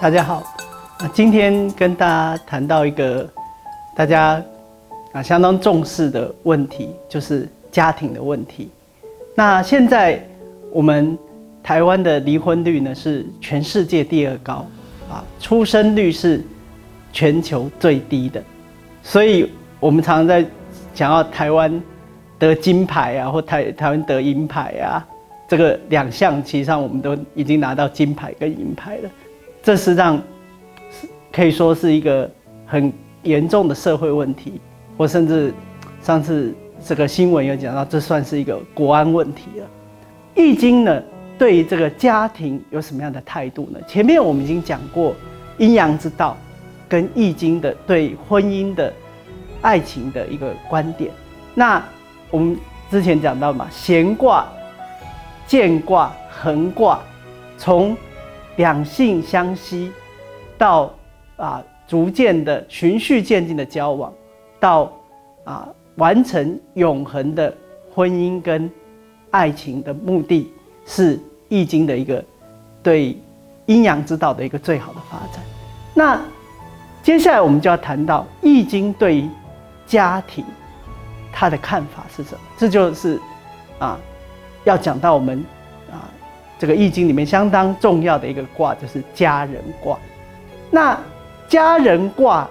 大家好，那，今天跟大家谈到一个大家啊相当重视的问题，就是家庭的问题。那现在我们台湾的离婚率呢是全世界第二高，啊，出生率是全球最低的，所以我们常常在讲要台湾得金牌啊，或台台湾得银牌啊，这个两项其实上我们都已经拿到金牌跟银牌了。这实际上是可以说是一个很严重的社会问题，或甚至上次这个新闻有讲到，这算是一个国安问题了。易经呢，对于这个家庭有什么样的态度呢？前面我们已经讲过阴阳之道，跟易经的对婚姻的爱情的一个观点。那我们之前讲到嘛，闲卦、见卦、横卦，从两性相吸，到啊逐渐的循序渐进的交往，到啊完成永恒的婚姻跟爱情的目的，是《易经》的一个对阴阳之道的一个最好的发展。那接下来我们就要谈到《易经》对家庭他的看法是什么？这就是啊要讲到我们。这个易经里面相当重要的一个卦就是家人卦，那家人卦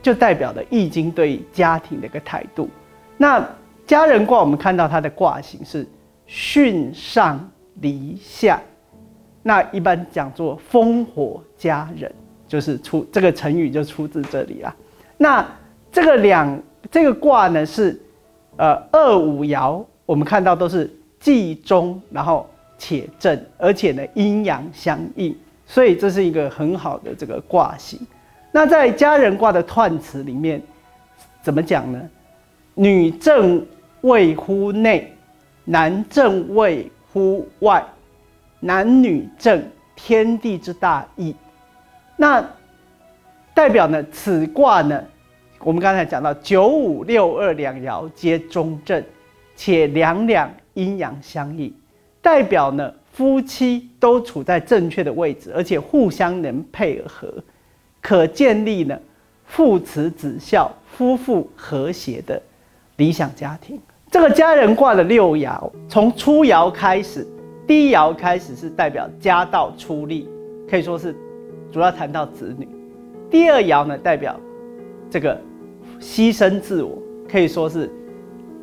就代表了易经对家庭的一个态度。那家人卦我们看到它的卦形是巽上离下，那一般讲作烽火家人，就是出这个成语就出自这里啦。那这个两这个卦呢是呃二五爻，我们看到都是既中，然后。且正，而且呢阴阳相应，所以这是一个很好的这个卦形。那在家人卦的彖辞里面怎么讲呢？女正位乎内，男正位乎外，男女正，天地之大义。那代表呢，此卦呢，我们刚才讲到九五六二两爻皆中正，且两两阴阳相应。代表呢，夫妻都处在正确的位置，而且互相能配合，可建立呢父慈子孝、夫妇和谐的理想家庭。这个家人卦的六爻，从初爻开始，第一爻开始是代表家道出力，可以说是主要谈到子女；第二爻呢，代表这个牺牲自我，可以说是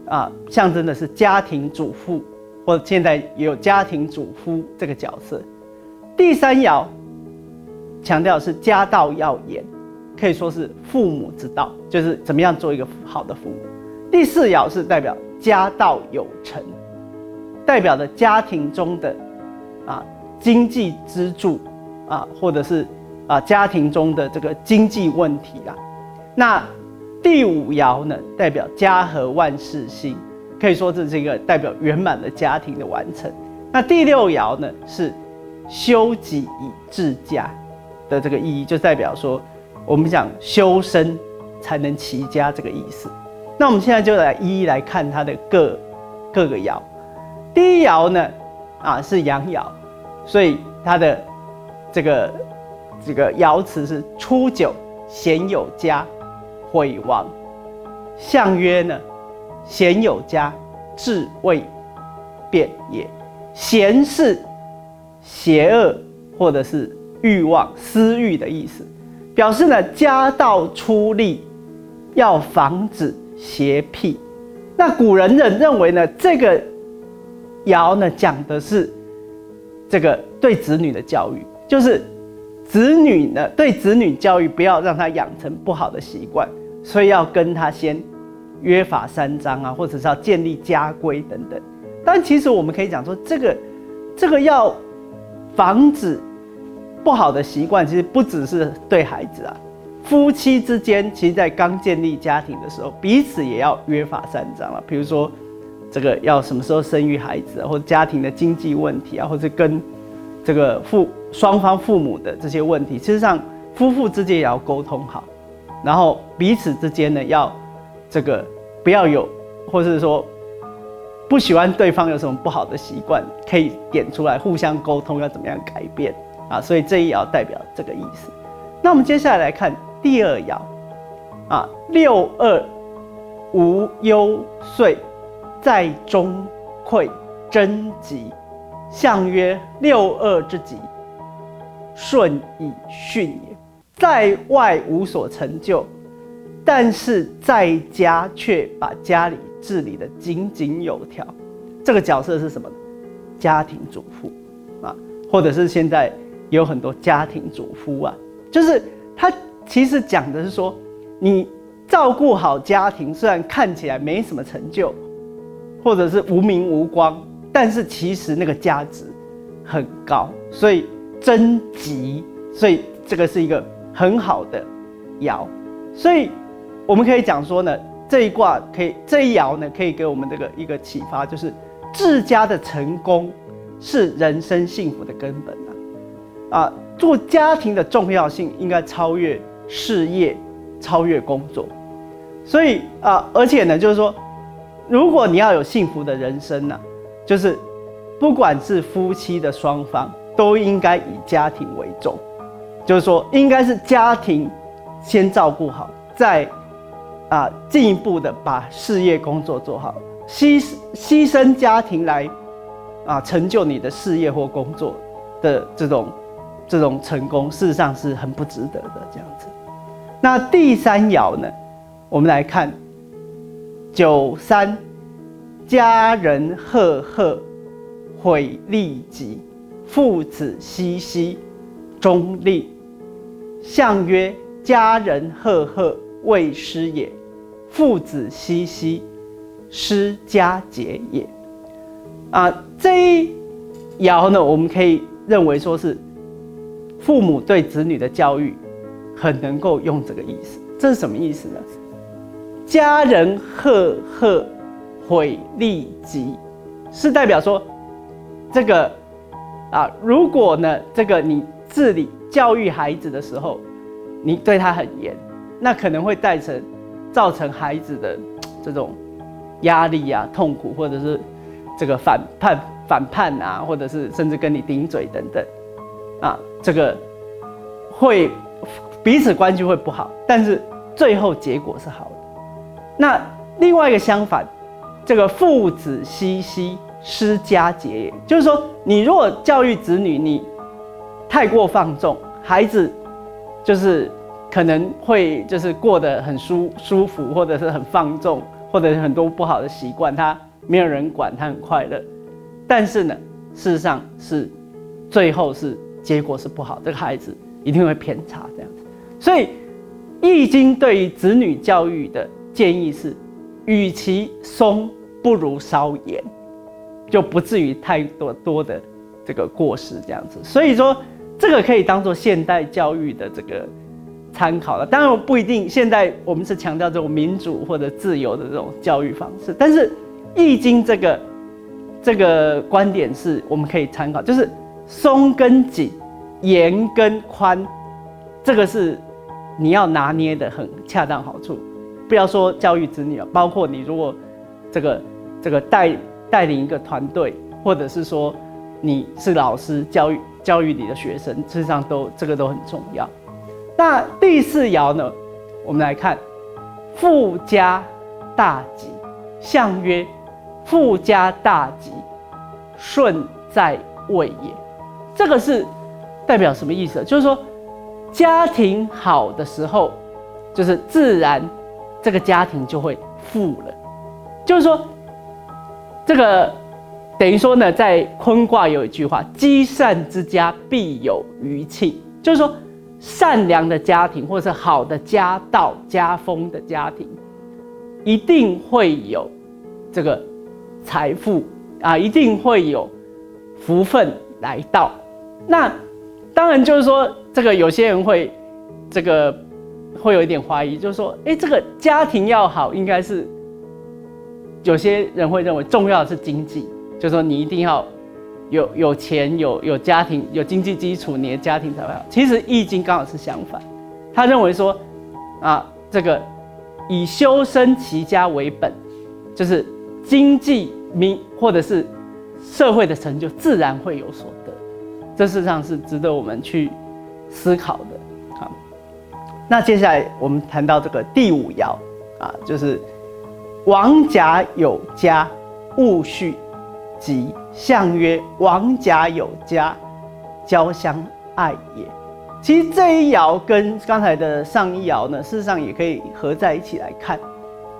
啊，象征的是家庭主妇。或现在也有家庭主夫这个角色。第三爻强调是家道要严，可以说是父母之道，就是怎么样做一个好的父母。第四爻是代表家道有成，代表的家庭中的啊经济支柱啊，或者是啊家庭中的这个经济问题啦。那第五爻呢，代表家和万事兴。可以说这是一个代表圆满的家庭的完成。那第六爻呢是修己以治家的这个意义，就代表说我们讲修身才能齐家这个意思。那我们现在就来一一来看它的各各个爻。第一爻呢啊是阳爻，所以它的这个这个爻辞是初九贤有家，毁亡。象曰呢？贤有家，智未变也。贤是邪恶或者是欲望、私欲的意思，表示呢家道出力，要防止邪僻。那古人认认为呢，这个爻呢讲的是这个对子女的教育，就是子女呢对子女教育，不要让他养成不好的习惯，所以要跟他先。约法三章啊，或者是要建立家规等等。但其实我们可以讲说，这个这个要防止不好的习惯，其实不只是对孩子啊，夫妻之间，其实在刚建立家庭的时候，彼此也要约法三章了。比如说，这个要什么时候生育孩子，或者家庭的经济问题啊，或者跟这个父双方父母的这些问题，事实上夫妇之间也要沟通好，然后彼此之间呢要。这个不要有，或者是说不喜欢对方有什么不好的习惯，可以点出来，互相沟通要怎么样改变。啊，所以这一爻代表这个意思。那我们接下来来看第二爻啊，六二无忧岁，在中馈贞吉，象曰六二之吉，顺以训也。在外无所成就，但是在家却把家里治理的井井有条。这个角色是什么？家庭主妇啊，或者是现在有很多家庭主夫啊，就是他其实讲的是说，你照顾好家庭，虽然看起来没什么成就，或者是无名无光，但是其实那个价值很高，所以贞吉，所以这个是一个。很好的爻，所以我们可以讲说呢，这一卦可以这一爻呢，可以给我们这个一个启发，就是治家的成功是人生幸福的根本啊！啊，做家庭的重要性应该超越事业，超越工作。所以啊，而且呢，就是说，如果你要有幸福的人生呢，就是不管是夫妻的双方，都应该以家庭为重。就是说，应该是家庭先照顾好，再啊进一步的把事业工作做好，牺牺牲家庭来啊成就你的事业或工作的这种这种成功，事实上是很不值得的这样子。那第三爻呢，我们来看九三，家人赫赫，毁利己，父子熙熙，中立。象曰：家人赫赫，未失也；父子熙熙，失家节也。啊，这一爻呢，我们可以认为说是父母对子女的教育，很能够用这个意思。这是什么意思呢？家人赫赫，毁利己，是代表说这个啊，如果呢，这个你治理。教育孩子的时候，你对他很严，那可能会带成造成孩子的这种压力啊、痛苦，或者是这个反叛、反叛啊，或者是甚至跟你顶嘴等等啊，这个会彼此关系会不好，但是最后结果是好的。那另外一个相反，这个父子熙熙，失家节，也就是说，你如果教育子女，你太过放纵。孩子就是可能会就是过得很舒舒服，或者是很放纵，或者是很多不好的习惯，他没有人管，他很快乐。但是呢，事实上是最后是结果是不好，这个孩子一定会偏差这样子。所以《易经》对于子女教育的建议是：与其松，不如稍严，就不至于太多多的这个过失这样子。所以说。这个可以当做现代教育的这个参考了，当然我不一定。现在我们是强调这种民主或者自由的这种教育方式，但是《易经》这个这个观点是我们可以参考，就是松跟紧，严跟宽，这个是你要拿捏的很恰当好处。不要说教育子女啊，包括你如果这个这个带带领一个团队，或者是说你是老师教育。教育你的学生，事实上都这个都很重要。那第四爻呢？我们来看，富家大吉，象曰：富家大吉，顺在位也。这个是代表什么意思？就是说，家庭好的时候，就是自然这个家庭就会富了。就是说，这个。等于说呢，在坤卦有一句话：“积善之家必有余庆”，就是说，善良的家庭或者是好的家道家风的家庭，一定会有这个财富啊，一定会有福分来到。那当然就是说，这个有些人会这个会有一点怀疑，就是说，哎，这个家庭要好，应该是有些人会认为重要的是经济。就是说你一定要有有钱有有家庭有经济基础，你的家庭才会好。其实《易经》刚好是相反，他认为说啊，这个以修身齐家为本，就是经济民或者是社会的成就自然会有所得。这事实上是值得我们去思考的。好，那接下来我们谈到这个第五爻啊，就是王甲有家，戊戌吉，象曰王家有家，交相爱也。其实这一爻跟刚才的上一爻呢，事实上也可以合在一起来看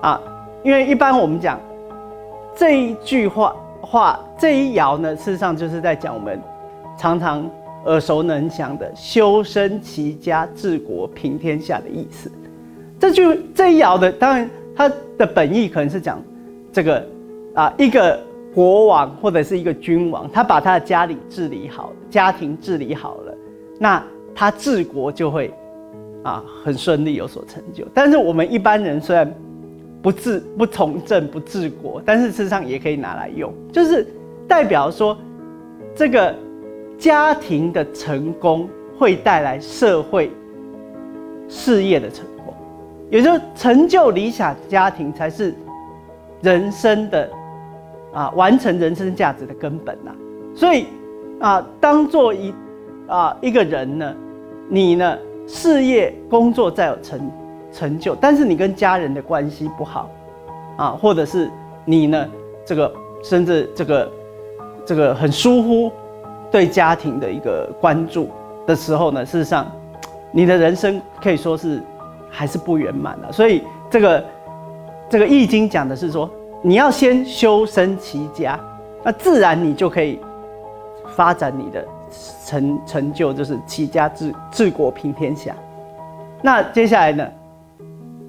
啊，因为一般我们讲这一句话话这一爻呢，事实上就是在讲我们。常常耳熟能详的“修身齐家治国平天下”的意思，这句这一爻的，当然它的本意可能是讲这个啊，一个国王或者是一个君王，他把他的家里治理好，家庭治理好了，那他治国就会啊很顺利，有所成就。但是我们一般人虽然不治不从政不治国，但是事实上也可以拿来用，就是代表说这个。家庭的成功会带来社会事业的成功，也就是成就理想家庭才是人生的啊完成人生价值的根本呐。所以啊，当做一啊一个人呢，你呢事业工作再有成成就，但是你跟家人的关系不好啊，或者是你呢这个甚至这个这个很疏忽。对家庭的一个关注的时候呢，事实上，你的人生可以说是还是不圆满的。所以这个这个易经讲的是说，你要先修身齐家，那自然你就可以发展你的成成就，就是齐家治治国平天下。那接下来呢，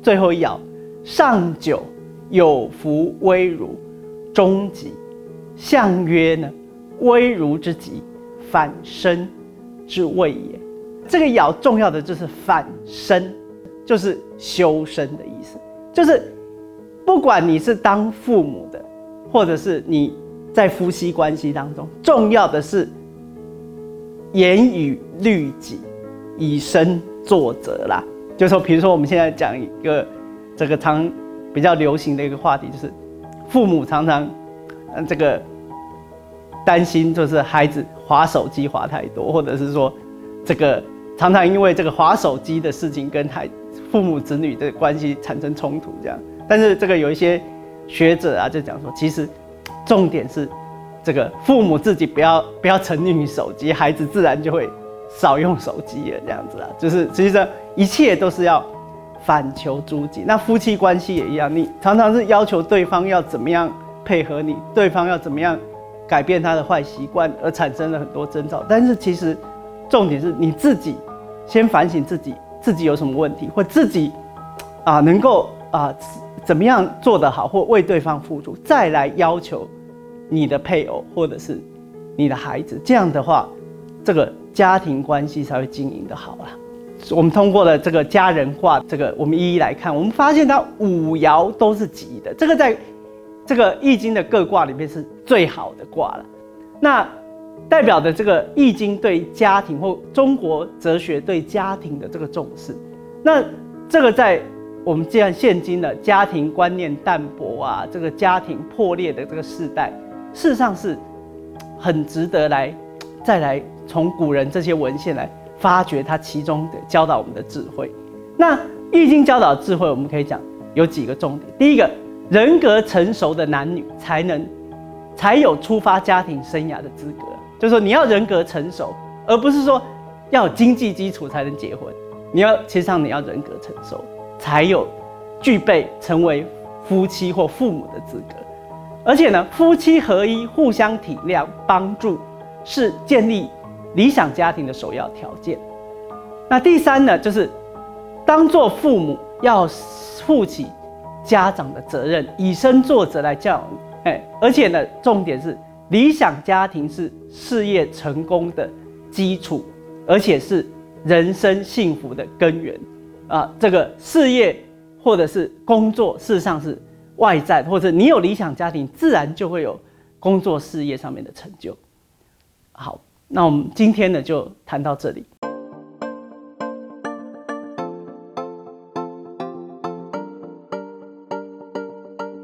最后一爻，上九有福威如，终吉，象曰呢？威如之极，反身之谓也。这个爻重要的就是反身，就是修身的意思。就是不管你是当父母的，或者是你在夫妻关系当中，重要的是严以律己，以身作则啦。就说，比如说我们现在讲一个这个常比较流行的一个话题，就是父母常常嗯这个。担心就是孩子划手机划太多，或者是说，这个常常因为这个划手机的事情跟孩父母子女的关系产生冲突，这样。但是这个有一些学者啊，就讲说，其实重点是这个父母自己不要不要沉溺于手机，孩子自然就会少用手机了，这样子啊。就是其实一切都是要反求诸己。那夫妻关系也一样，你常常是要求对方要怎么样配合你，对方要怎么样。改变他的坏习惯而产生了很多征兆，但是其实重点是你自己先反省自己，自己有什么问题，或自己啊能够啊怎么样做得好，或为对方付出，再来要求你的配偶或者是你的孩子，这样的话，这个家庭关系才会经营的好了。我们通过了这个家人卦，这个我们一一来看，我们发现它五爻都是吉的，这个在。这个易经的各卦里面是最好的卦了，那代表的这个易经对家庭或中国哲学对家庭的这个重视，那这个在我们这样现今的家庭观念淡薄啊，这个家庭破裂的这个时代，事实上是很值得来再来从古人这些文献来发掘它其中的教导我们的智慧。那易经教导智慧，我们可以讲有几个重点，第一个。人格成熟的男女才能，才有出发家庭生涯的资格。就是说，你要人格成熟，而不是说要有经济基础才能结婚。你要，其实上你要人格成熟，才有具备成为夫妻或父母的资格。而且呢，夫妻合一、互相体谅、帮助，是建立理想家庭的首要条件。那第三呢，就是当做父母要负起。家长的责任，以身作则来教育，哎，而且呢，重点是理想家庭是事业成功的基础，而且是人生幸福的根源啊。这个事业或者是工作，事实上是外在，或者你有理想家庭，自然就会有工作事业上面的成就。好，那我们今天呢就谈到这里。